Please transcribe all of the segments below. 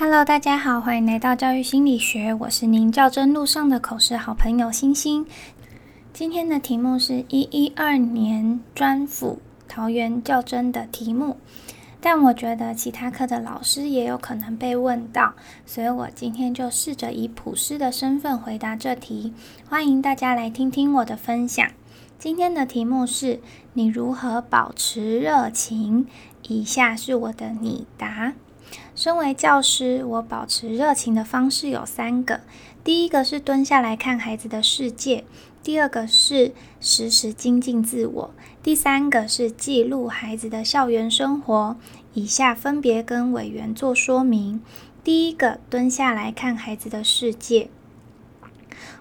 Hello，大家好，欢迎来到教育心理学，我是您较真路上的口试好朋友星星。今天的题目是一一二年专辅桃园较真的题目，但我觉得其他科的老师也有可能被问到，所以我今天就试着以普师的身份回答这题。欢迎大家来听听我的分享。今天的题目是你如何保持热情？以下是我的拟答。身为教师，我保持热情的方式有三个：第一个是蹲下来看孩子的世界；第二个是时时精进自我；第三个是记录孩子的校园生活。以下分别跟委员做说明。第一个，蹲下来看孩子的世界。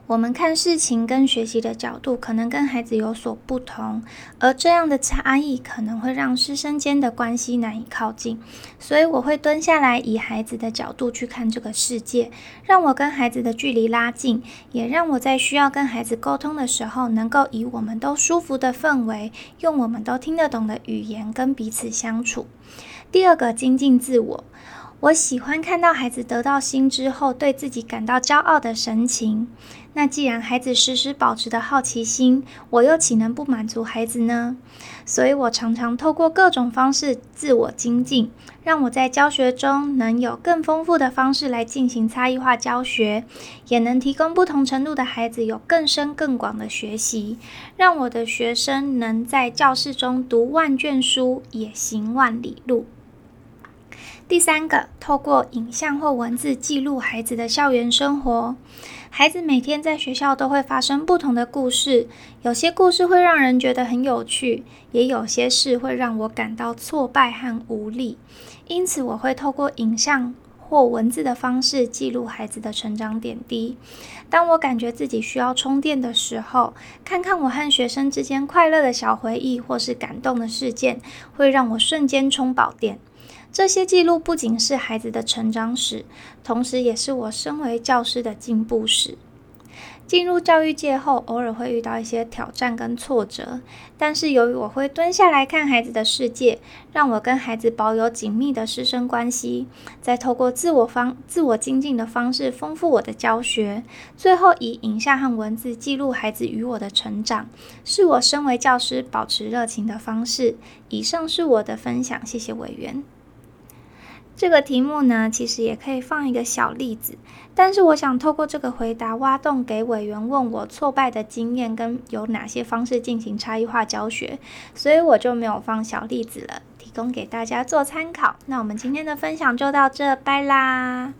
我们看事情跟学习的角度可能跟孩子有所不同，而这样的差异可能会让师生间的关系难以靠近。所以我会蹲下来，以孩子的角度去看这个世界，让我跟孩子的距离拉近，也让我在需要跟孩子沟通的时候，能够以我们都舒服的氛围，用我们都听得懂的语言跟彼此相处。第二个，精进自我。我喜欢看到孩子得到心之后，对自己感到骄傲的神情。那既然孩子时时保持的好奇心，我又岂能不满足孩子呢？所以我常常透过各种方式自我精进，让我在教学中能有更丰富的方式来进行差异化教学，也能提供不同程度的孩子有更深更广的学习，让我的学生能在教室中读万卷书，也行万里路。第三个，透过影像或文字记录孩子的校园生活。孩子每天在学校都会发生不同的故事，有些故事会让人觉得很有趣，也有些事会让我感到挫败和无力。因此，我会透过影像或文字的方式记录孩子的成长点滴。当我感觉自己需要充电的时候，看看我和学生之间快乐的小回忆或是感动的事件，会让我瞬间充饱电。这些记录不仅是孩子的成长史，同时也是我身为教师的进步史。进入教育界后，偶尔会遇到一些挑战跟挫折，但是由于我会蹲下来看孩子的世界，让我跟孩子保有紧密的师生关系，再透过自我方自我精进的方式丰富我的教学，最后以影像和文字记录孩子与我的成长，是我身为教师保持热情的方式。以上是我的分享，谢谢委员。这个题目呢，其实也可以放一个小例子，但是我想透过这个回答挖洞给委员问我挫败的经验跟有哪些方式进行差异化教学，所以我就没有放小例子了，提供给大家做参考。那我们今天的分享就到这，拜啦。